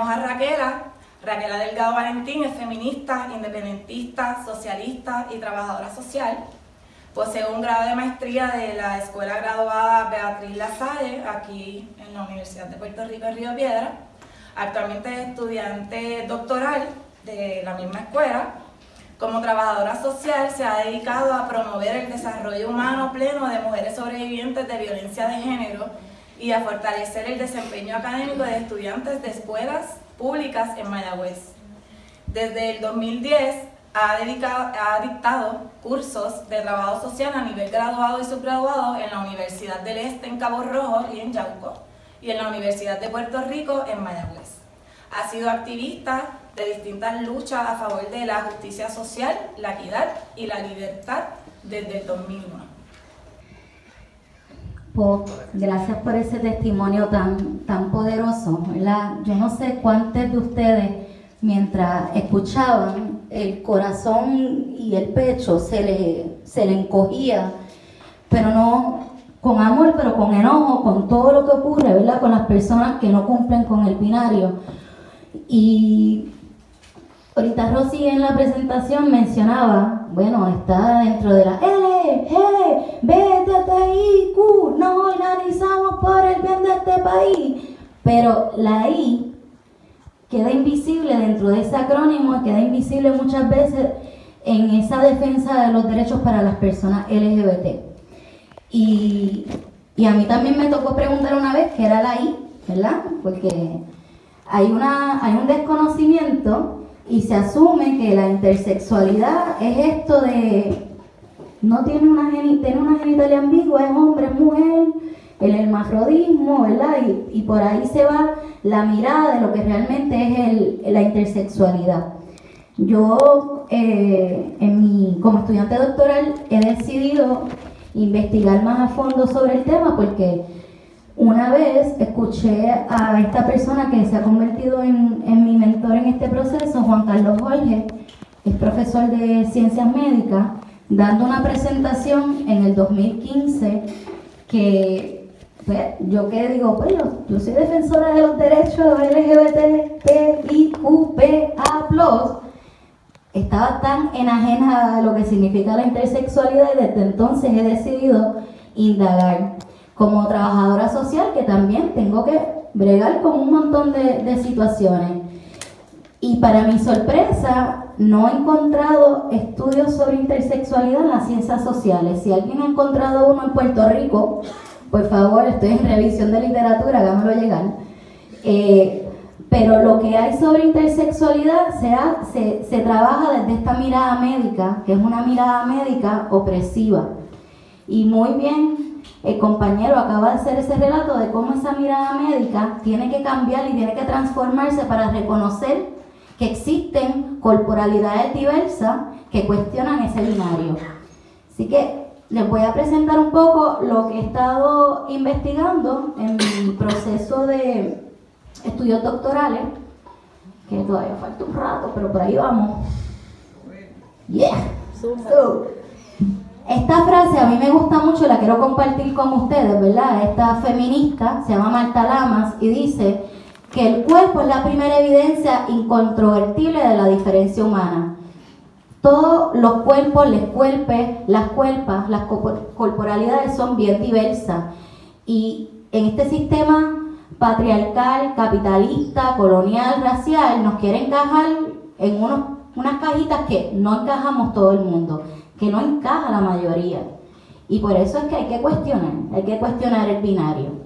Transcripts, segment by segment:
tenemos a Raquela. Raquela Delgado Valentín es feminista, independentista, socialista y trabajadora social. Posee un grado de maestría de la Escuela Graduada Beatriz Lasalle, aquí en la Universidad de Puerto Rico en Río Piedra. Actualmente es estudiante doctoral de la misma escuela. Como trabajadora social se ha dedicado a promover el desarrollo humano pleno de mujeres sobrevivientes de violencia de género y a fortalecer el desempeño académico de estudiantes de escuelas públicas en Mayagüez. Desde el 2010 ha, dedicado, ha dictado cursos de trabajo social a nivel graduado y subgraduado en la Universidad del Este en Cabo Rojo y en Yauco y en la Universidad de Puerto Rico en Mayagüez. Ha sido activista de distintas luchas a favor de la justicia social, la equidad y la libertad desde el 2001. Gracias por ese testimonio tan, tan poderoso. Yo no sé cuántos de ustedes, mientras escuchaban, el corazón y el pecho se le, se le encogía, pero no con amor, pero con enojo, con todo lo que ocurre, ¿verdad? Con las personas que no cumplen con el binario. Y ahorita Rosy en la presentación mencionaba, bueno, está dentro de la L, G, B, T, I, Q, nos organizamos por el bien de este país. Pero la I queda invisible dentro de ese acrónimo, queda invisible muchas veces en esa defensa de los derechos para las personas LGBT. Y, y a mí también me tocó preguntar una vez qué era la I, ¿verdad? Porque hay, una, hay un desconocimiento y se asume que la intersexualidad es esto de no tiene una, tiene una genitalia ambigua, es hombre, es mujer, el hermafrodismo, ¿verdad? Y, por ahí se va la mirada de lo que realmente es el, la intersexualidad. Yo, eh, en mi, como estudiante doctoral, he decidido investigar más a fondo sobre el tema porque una vez escuché a esta persona que se ha convertido en, mi mentor en este proceso, Juan Carlos Jorge, es profesor de ciencias médicas, dando una presentación en el 2015 que pues, yo que digo, pues yo, soy defensora de los derechos LGBTQIQPA+, estaba tan enajena a lo que significa la intersexualidad y desde entonces he decidido indagar como trabajadora social que también tengo que bregar con un montón de, situaciones. Y para mi sorpresa, no he encontrado estudios sobre intersexualidad en las ciencias sociales. Si alguien ha encontrado uno en Puerto Rico, por favor, estoy en revisión de literatura, háganmelo llegar. Eh, pero lo que hay sobre intersexualidad se, se trabaja desde esta mirada médica, que es una mirada médica opresiva. Y muy bien el compañero acaba de hacer ese relato de cómo esa mirada médica tiene que cambiar y tiene que transformarse para reconocer que existen corporalidades diversas que cuestionan ese binario. Así que les voy a presentar un poco lo que he estado investigando en mi proceso de estudios doctorales, que todavía falta un rato, pero por ahí vamos. Yeah. Esta frase a mí me gusta mucho, la quiero compartir con ustedes, ¿verdad? Esta feminista se llama Marta Lamas y dice que el cuerpo es la primera evidencia incontrovertible de la diferencia humana. Todos los cuerpos, les cuerpes, las cuerpas, las corporalidades son bien diversas. Y en este sistema patriarcal, capitalista, colonial, racial, nos quiere encajar en unas cajitas que no encajamos todo el mundo que no encaja la mayoría. Y por eso es que hay que cuestionar, hay que cuestionar el binario.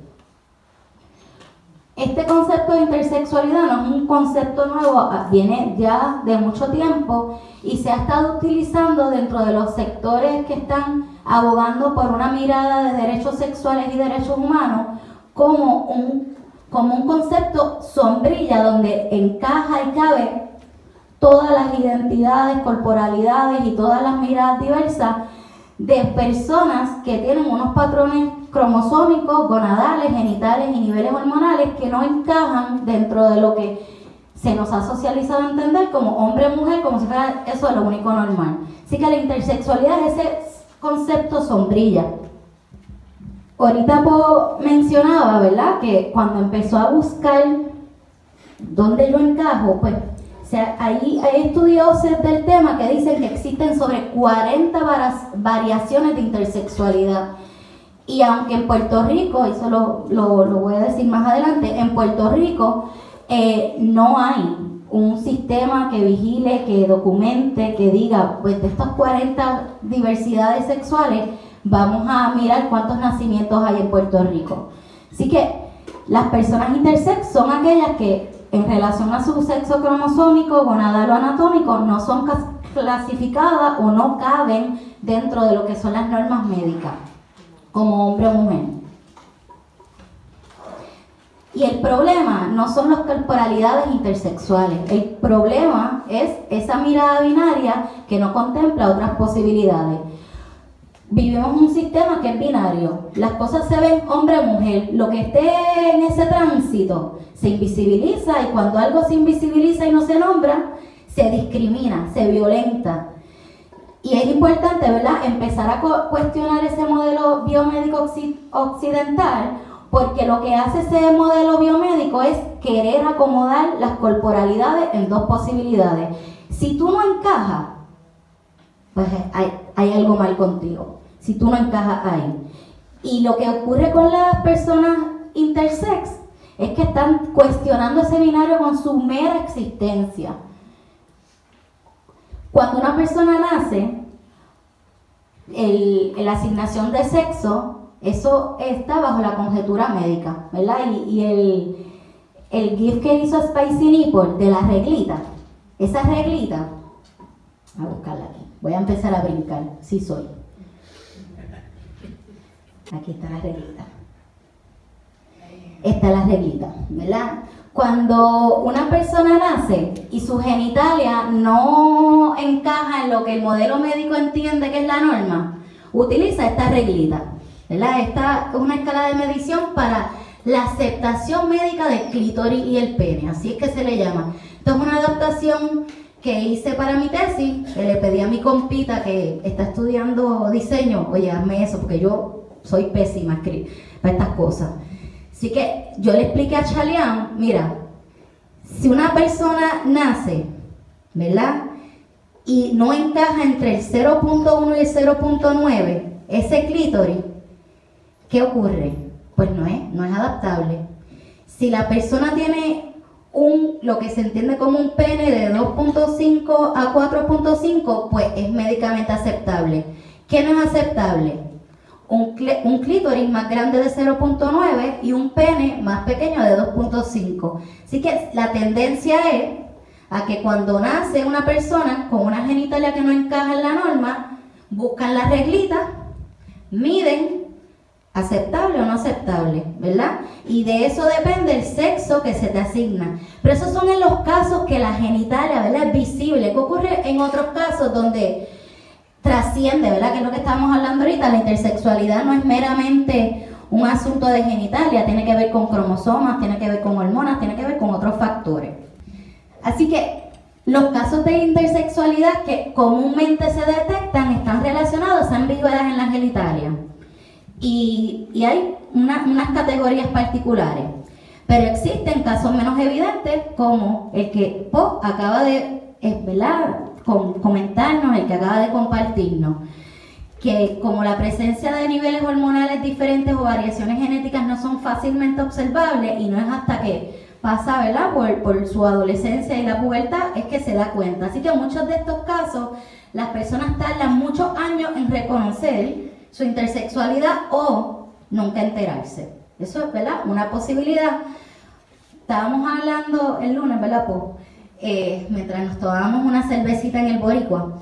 Este concepto de intersexualidad no es un concepto nuevo, ah, viene ya de mucho tiempo y se ha estado utilizando dentro de los sectores que están abogando por una mirada de derechos sexuales y derechos humanos como un, como un concepto sombrilla donde encaja y cabe todas las identidades, corporalidades y todas las miradas diversas de personas que tienen unos patrones cromosómicos, gonadales, genitales y niveles hormonales que no encajan dentro de lo que se nos ha socializado a entender como hombre-mujer, como si fuera eso lo único normal. Así que la intersexualidad es ese concepto sombrilla. Ahorita mencionaba, ¿verdad?, que cuando empezó a buscar ¿dónde yo encajo? Pues hay, hay estudiosos del tema que dicen que existen sobre 40 variaciones de intersexualidad. Y aunque en Puerto Rico, eso lo, lo, voy a decir más adelante, en Puerto Rico eh, no hay un sistema que vigile, que documente, que diga, pues de estas 40 diversidades sexuales, vamos a mirar cuántos nacimientos hay en Puerto Rico. Así que las personas intersex son aquellas que en relación a su sexo cromosómico, o anatómico, no son clasificadas o no caben dentro de lo que son las normas médicas, como hombre o mujer. Y el problema no son las corporalidades intersexuales, el problema es esa mirada binaria que no contempla otras posibilidades vivimos un sistema que es binario. Las cosas se ven hombre mujer. Lo que esté en ese tránsito se invisibiliza y cuando algo se invisibiliza y no se nombra, se discrimina, se violenta. Y es importante, ¿verdad?, empezar a cuestionar ese modelo biomédico occidental, porque lo que hace ese modelo biomédico es querer acomodar las corporalidades en dos posibilidades. Si tú no encajas, pues hay, hay algo mal contigo si tú no encajas ahí. Y lo que ocurre con las personas intersex es que están cuestionando ese binario con su mera existencia. Cuando una persona nace, la asignación de sexo, eso está bajo la conjetura médica, ¿verdad? Y, el, el GIF que hizo Spicy Nipple de la reglita, esa reglita, a buscarla aquí, voy a empezar a brincar, sí soy. Aquí está la reglita. Esta es la reglita, ¿verdad? Cuando una persona nace y su genitalia no encaja en lo que el modelo médico entiende que es la norma, utiliza esta reglita, ¿verdad? Esta es una escala de medición para la aceptación médica del clítoris y el pene, así es que se le llama. Esto es una adaptación que hice para mi tesis, que le pedí a mi compita que está estudiando diseño, oye, hazme eso, porque yo soy pésima para estas cosas. Así que yo le expliqué a Chalian, mira, si una persona nace, ¿verdad? Y no encaja entre el 0.1 y el 0.9, ese clítoris, ¿qué ocurre? Pues no es, no es adaptable. Si la persona tiene un, lo que se entiende como un pene de 2.5 a 4.5, pues es médicamente aceptable. ¿Qué no es aceptable? Un, clítoris más grande de 0.9 y un pene más pequeño de 2.5. Así que la tendencia es a que cuando nace una persona con una genitalia que no encaja en la norma, buscan la reglita, miden aceptable o no aceptable, ¿verdad? Y de eso depende el sexo que se te asigna. Pero esos son en los casos que la genitalia, ¿verdad? Es visible. ¿Qué ocurre en otros casos donde trasciende, ¿verdad? Que es lo que estamos hablando ahorita, la intersexualidad no es meramente un asunto de genitalia, tiene que ver con cromosomas, tiene que ver con hormonas, tiene que ver con otros factores. Así que los casos de intersexualidad que comúnmente se detectan están relacionados a ambigüedades en la genitalia. Y, hay unas categorías particulares. Pero existen casos menos evidentes como el que Po acaba de, ¿verdad? comentarnos, el que acaba de compartirnos, que como la presencia de niveles hormonales diferentes o variaciones genéticas no son fácilmente observables y no es hasta que pasa ¿verdad? Por, por su adolescencia y la pubertad es que se da cuenta. Así que en muchos de estos casos las personas tardan muchos años en reconocer su intersexualidad o nunca enterarse. Eso es ¿verdad? una posibilidad. Estábamos hablando el lunes, ¿verdad? Eh, mientras nos tomábamos una cervecita en el Boricua.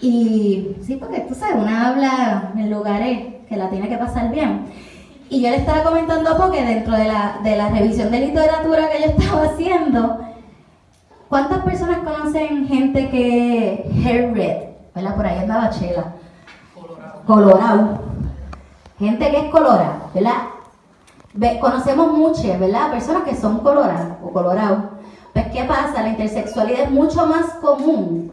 Y sí, porque tú sabes, una habla en lugares que la tiene que pasar bien. Y yo le estaba comentando a Poque dentro de la, de la revisión de literatura que yo estaba haciendo, ¿cuántas personas conocen gente que hair red? ¿Verdad? Por ahí andaba Chela. Colorado. Colorado. Gente que es colorada, ¿verdad? conocemos muchas, ¿verdad? Personas que son coloradas o colorados. Pues, ¿qué pasa? La intersexualidad es mucho más común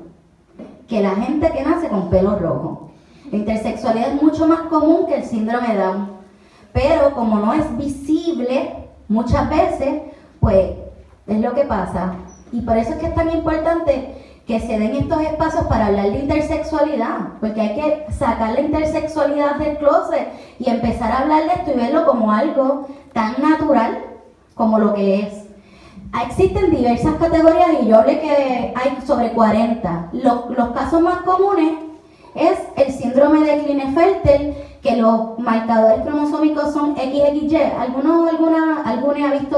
que la gente que nace con pelo rojo. La intersexualidad es mucho más común que el síndrome Down. Pero como no es visible, muchas veces, pues Es lo que pasa. Y por eso es que es tan importante que se den estos espacios para hablar de intersexualidad, porque hay que sacar la intersexualidad del closet y empezar a hablar de esto y verlo como algo tan natural como lo que es. Existen diversas categorías y yo hablé que hay sobre 40. Los, los casos más comunes es el síndrome de Klinefelter, que los marcadores cromosómicos son XXY. ¿Alguno, alguna, alguna ha visto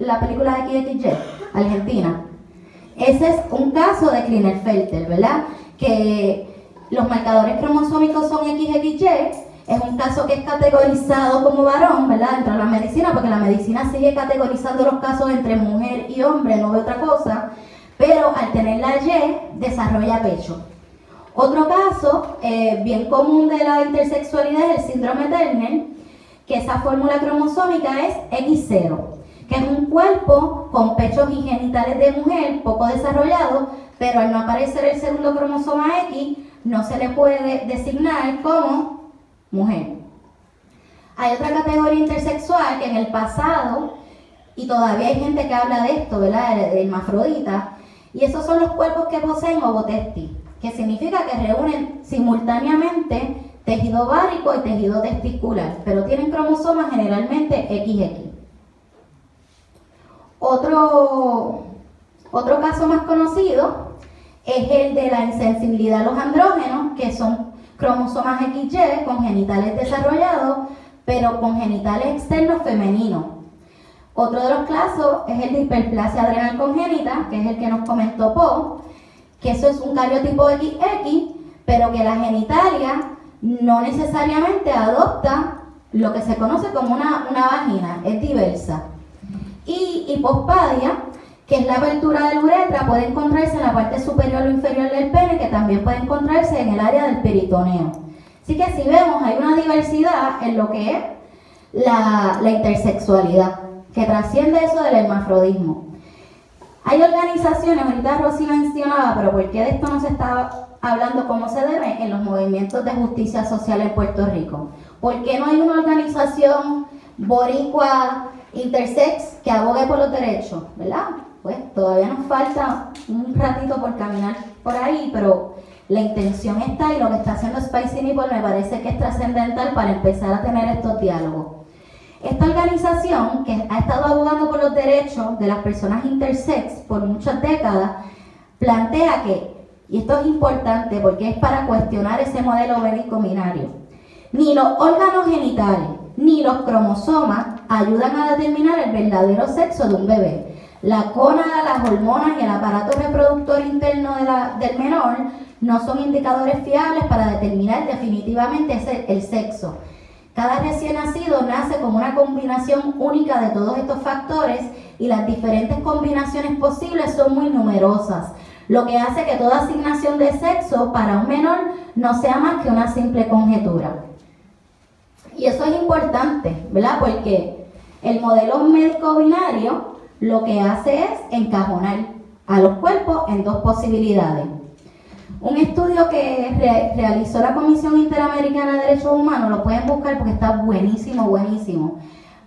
la película de XXY? Argentina. Ese es un caso de Klinefelter, ¿verdad? Que los marcadores cromosómicos son XXY. Es un caso que es categorizado como varón, ¿verdad? Dentro de la medicina, porque la medicina sigue categorizando los casos entre mujer y hombre, no ve otra cosa. Pero al tener la Y, desarrolla pecho. Otro caso eh, bien común de la intersexualidad es el síndrome Turner, que esa fórmula cromosómica es X0, que es un cuerpo con pechos y genitales de mujer poco desarrollado, pero al no aparecer el segundo cromosoma X, no se le puede designar como mujer. Hay otra categoría intersexual que en el pasado, y todavía hay gente que habla de esto, ¿verdad? El hermafrodita, y esos son los cuerpos que poseen ovotestis que significa que reúnen simultáneamente tejido ovárico y tejido testicular, pero tienen cromosomas generalmente XX. Otro, otro caso más conocido es el de la insensibilidad a los andrógenos, que son cromosomas XY con genitales desarrollados, pero con genitales externos femeninos. Otro de los casos es el de hiperplasia adrenal congénita, que es el que nos comentó Po, que eso es un cariotipo XX, pero que la genitalia no necesariamente adopta lo que se conoce como una, vagina, es diversa. Y hipospadia, que es la apertura de la uretra, puede encontrarse en la parte superior o inferior del pene, que también puede encontrarse en el área del peritoneo. Así que si vemos, hay una diversidad en lo que es la, la intersexualidad, que trasciende eso del hermafrodismo. Hay organizaciones, ahorita Rosy mencionaba, pero ¿por qué de esto no se está hablando como se debe en los movimientos de justicia social en Puerto Rico? ¿Por qué no hay una organización boricua intersex que abogue por los derechos? ¿Verdad? Pues todavía nos falta un ratito por caminar por ahí, pero la intención está y lo que está haciendo Spicy Nipple me parece que es trascendental para empezar a tener estos diálogos. Esta organización, que ha estado abogando por los derechos de las personas intersex por muchas décadas, plantea que, y esto es importante porque es para cuestionar ese modelo médico binario, ni los órganos genitales ni los cromosomas ayudan a determinar el verdadero sexo de un bebé. La cona, las hormonas y el aparato reproductor interno del menor no son indicadores fiables para determinar definitivamente el sexo. Cada recién nacido nace con una combinación única de todos estos factores y las diferentes combinaciones posibles son muy numerosas, lo que hace que toda asignación de sexo para un menor no sea más que una simple conjetura. Y eso es importante, ¿verdad? Porque el modelo médico binario lo que hace es encajonar a los cuerpos en dos posibilidades. Un estudio que realizó la Comisión Interamericana de Derechos Humanos, lo pueden buscar porque está buenísimo, buenísimo.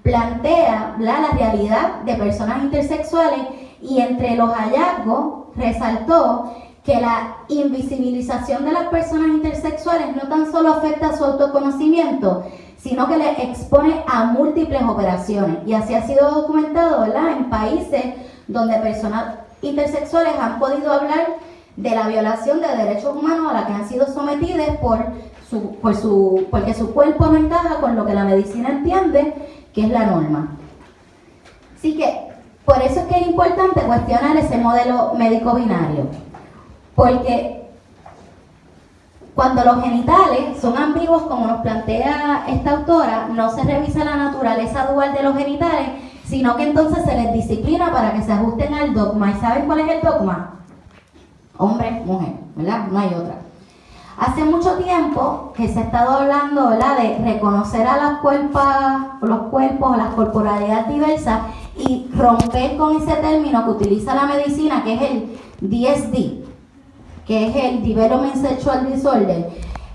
Plantea la, la realidad de personas intersexuales y entre los hallazgos resaltó que la invisibilización de las personas intersexuales no tan solo afecta a su autoconocimiento, sino que les expone a múltiples operaciones. Y así ha sido documentado, ¿verdad? En países donde personas intersexuales han podido hablar de la violación de derechos humanos a la que han sido sometidas por su, por su, porque su cuerpo no encaja con lo que la medicina entiende que es la norma. Así que por eso es que es importante cuestionar ese modelo médico binario, porque cuando los genitales son ambiguos, como nos plantea esta autora, no se revisa la naturaleza dual de los genitales, sino que entonces se les disciplina para que se ajusten al dogma. ¿Y saben cuál es el dogma? hombre, mujer, ¿verdad? No hay otra. Hace mucho tiempo que se ha estado hablando, ¿verdad?, de reconocer a las cuerpos, los cuerpos, las corporalidades diversas y romper con ese término que utiliza la medicina, que es el DSD, que es el Development Sexual Disorder.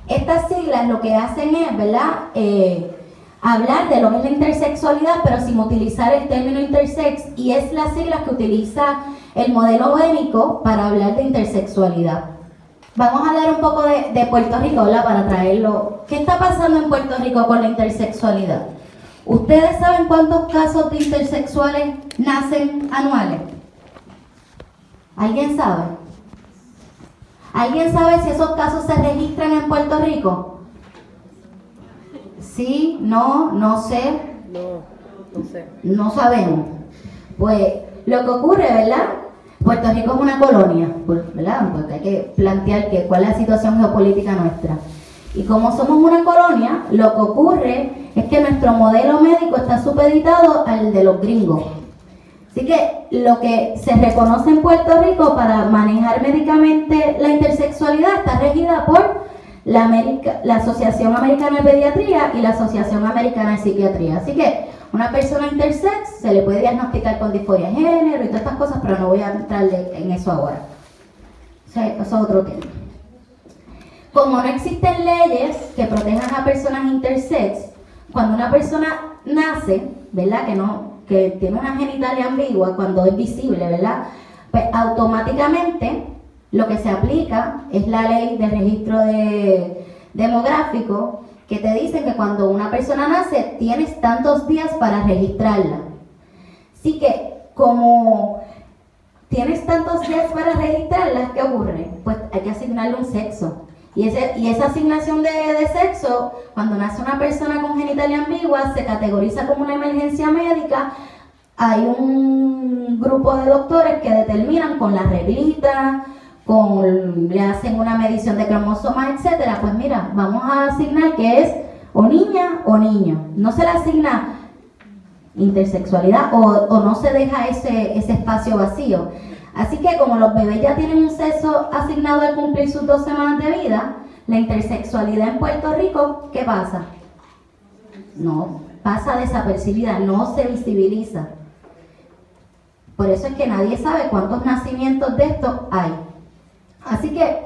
Estas siglas lo que hacen es, ¿verdad?, eh, hablar de lo que es la intersexualidad, pero sin utilizar el término intersex, y es la sigla que utiliza el modelo bénico para hablar de intersexualidad. Vamos a hablar un poco de, Puerto Rico, Para traerlo. ¿Qué está pasando en Puerto Rico con la intersexualidad? ¿Ustedes saben cuántos casos de intersexuales nacen anuales? ¿Alguien sabe? ¿Alguien sabe si esos casos se registran en Puerto Rico? Sí, no, no sé. No, no sé. No sabemos. Pues lo que ocurre, ¿verdad? Puerto Rico es una colonia, pues, ¿verdad? Porque hay que plantear que, cuál es la situación geopolítica nuestra. Y como somos una colonia, lo que ocurre es que nuestro modelo médico está supeditado al de los gringos. Así que lo que se reconoce en Puerto Rico para manejar médicamente la intersexualidad está regida por la, Asociación Americana de Pediatría y la Asociación Americana de Psiquiatría. Así que una persona intersex se le puede diagnosticar con disforia de género y todas estas cosas, pero no voy a entrar en eso ahora. Eso es otro tema. Como no existen leyes que protejan a personas intersex, cuando una persona nace, ¿verdad? Que no que tiene una genitalia ambigua cuando es visible, ¿verdad? Pues automáticamente lo que se aplica es la ley de registro demográfico que te dicen que cuando una persona nace tienes tantos días para registrarla. Así que como tienes tantos días para registrarla, ¿qué ocurre? Pues hay que asignarle un sexo. Y, ese, y esa asignación de, sexo, cuando nace una persona con genitalia ambigua, se categoriza como una emergencia médica. Hay un grupo de doctores que determinan con la reglita, con, le hacen una medición de cromosomas, etcétera. Pues mira, vamos a asignar que es o niña o niño. No se le asigna intersexualidad o, o no se deja ese, ese espacio vacío. Así que como los bebés ya tienen un sexo asignado al cumplir sus dos semanas de vida, la intersexualidad en Puerto Rico, ¿qué pasa? No, pasa desapercibida, no se visibiliza. Por eso es que nadie sabe cuántos nacimientos de estos hay. Así que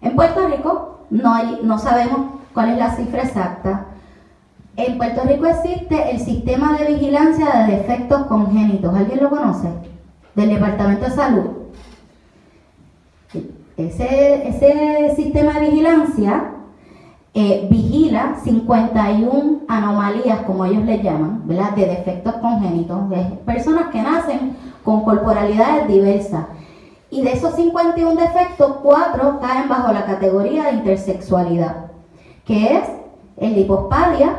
en Puerto Rico no, hay, no sabemos cuál es la cifra exacta. En Puerto Rico existe el sistema de vigilancia de defectos congénitos. ¿Alguien lo conoce? Del Departamento de Salud. Ese, ese sistema de vigilancia eh, vigila 51 anomalías, como ellos le llaman, de defectos congénitos, de personas que nacen con corporalidades diversas. Y de esos 51 defectos, 4 caen bajo la categoría de intersexualidad, que es el lipospadia,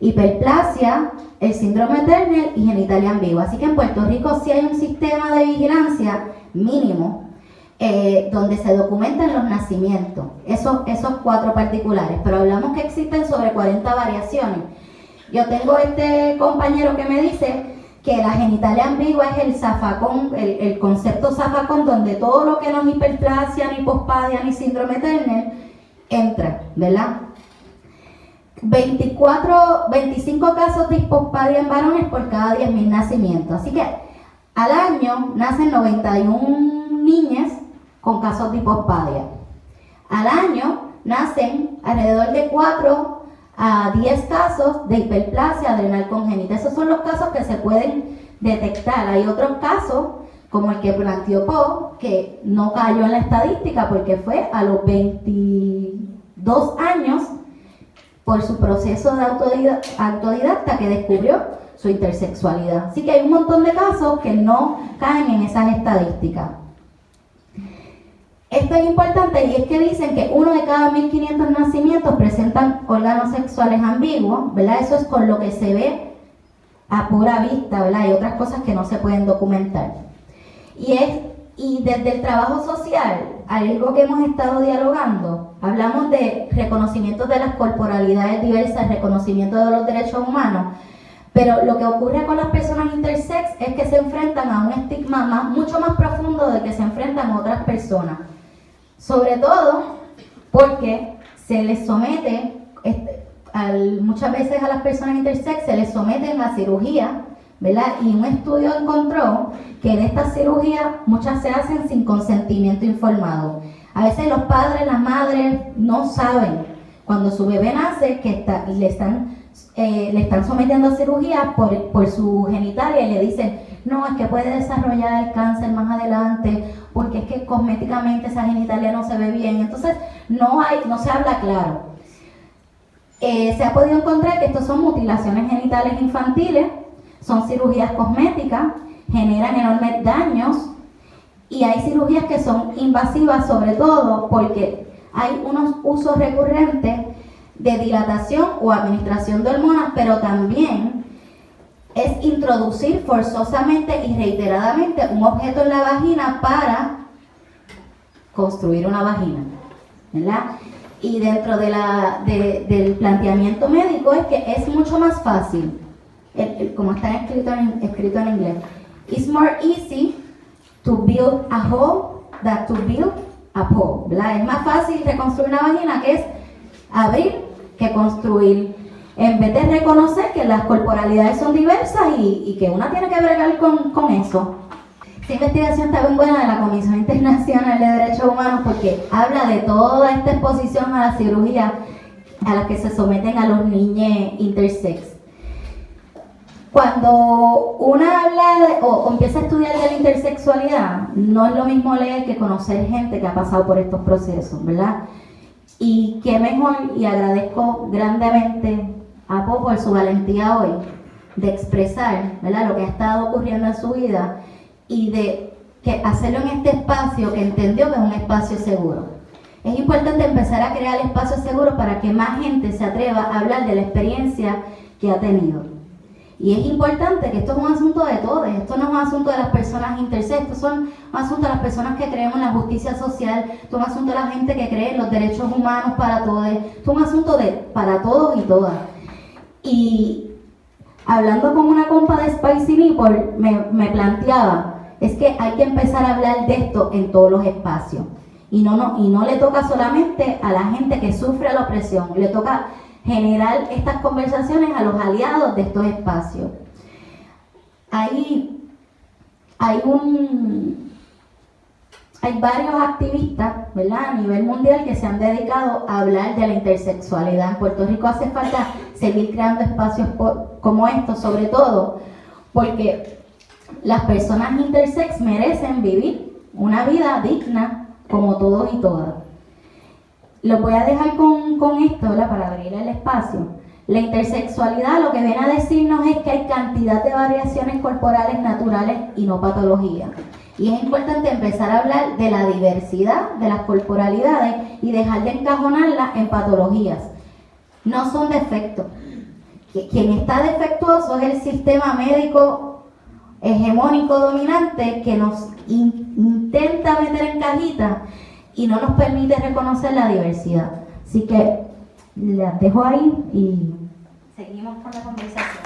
hiperplasia, el síndrome Turner y genitalia ambigua. Así que en Puerto Rico sí hay un sistema de vigilancia mínimo eh, donde se documentan los nacimientos, esos, esos cuatro particulares, pero hablamos que existen sobre 40 variaciones. Yo tengo este compañero que me dice que la genitalia ambigua es el zafacón, el, concepto zafacón donde todo lo que no es hiperplasia, ni pospadia, ni síndrome Turner entra, ¿verdad? 24, 25 casos de hipospadia en varones por cada 10.000 nacimientos. Así que al año nacen 91 niñas con casos de hipospadia. Al año nacen alrededor de 4 a 10 casos de hiperplasia adrenal congénita. Esos son los casos que se pueden detectar. Hay otros casos, como el que planteó Poe, que no cayó en la estadística porque fue a los 22 años por su proceso de autodidacta que descubrió su intersexualidad. Así que hay un montón de casos que no caen en esas estadísticas. Esto es importante y es que dicen que uno de cada 1500 nacimientos presentan órganos sexuales ambiguos, ¿verdad? Eso es con lo que se ve a pura vista, ¿verdad? Hay otras cosas que no se pueden documentar. Y es y desde el trabajo social, algo que hemos estado dialogando, hablamos de reconocimiento de las corporalidades diversas, reconocimiento de los derechos humanos, pero lo que ocurre con las personas intersex es que se enfrentan a un estigma más, mucho más profundo de que se enfrentan otras personas. Sobre todo porque se les somete, este, muchas veces a las personas intersex se les someten a cirugía ¿verdad? Y un estudio encontró que en estas cirugías muchas se hacen sin consentimiento informado. A veces los padres, las madres no saben cuando su bebé nace que le están eh, le están sometiendo a cirugía por, por su genitalia y le dicen, no, es que puede desarrollar el cáncer más adelante, porque es que cosméticamente esa genitalia no se ve bien. Entonces, no, hay, no se habla claro. Eh, se ha podido encontrar que estos son mutilaciones genitales infantiles, son cirugías cosméticas, generan enormes daños y hay cirugías que son invasivas sobre todo porque hay unos usos recurrentes de dilatación o administración de hormonas, pero también es introducir forzosamente y reiteradamente un objeto en la vagina para construir una vagina, ¿verdad? Y dentro de la, del planteamiento médico es que es mucho más fácil, como está escrito en, escrito en inglés, it's more easy to build a hole than to build a pole. Es más fácil reconstruir una vagina que es abrir que construir. En vez de reconocer que las corporalidades son diversas y, que una tiene que bregar con, con eso. Esta investigación está bien buena de la Comisión Internacional de Derechos Humanos porque habla de toda esta exposición a la cirugía a la que se someten a los niños intersex. Cuando una habla o, o, empieza a estudiar de la intersexualidad, no es lo mismo leer que conocer gente que ha pasado por estos procesos, ¿verdad? Y qué mejor, y agradezco grandemente a Popo por su valentía hoy de expresar ¿verdad? lo que ha estado ocurriendo en su vida y de que hacerlo en este espacio que entendió que es un espacio seguro. Es importante empezar a crear espacios seguros para que más gente se atreva a hablar de la experiencia que ha tenido. Y es importante que esto es un asunto de todos, esto no es un asunto de las personas intersex, son un asunto de las personas que creemos en la justicia social, esto es un asunto de la gente que cree en los derechos humanos para todos, esto es un asunto de para todos y todas. Y hablando con una compa de Spicy Nipple, me, me planteaba, es que hay que empezar a hablar de esto en todos los espacios. Y no, no, y no le toca solamente a la gente que sufre la opresión, le toca generar estas conversaciones a los aliados de estos espacios. Hay, hay, un, hay varios activistas ¿verdad? a nivel mundial que se han dedicado a hablar de la intersexualidad. En Puerto Rico hace falta seguir creando espacios como estos, sobre todo porque las personas intersex merecen vivir una vida digna como todos y todas. Lo voy a dejar con, con esto para abrir el espacio. La intersexualidad lo que viene a decirnos es que hay cantidad de variaciones corporales naturales y no patologías. Y es importante empezar a hablar de la diversidad de las corporalidades y dejar de encajonarlas en patologías. No son defectos. Quien está defectuoso es el sistema médico hegemónico dominante que nos intenta meter en cajitas y no nos permite reconocer la diversidad. Así que las dejo ahí y seguimos con la conversación.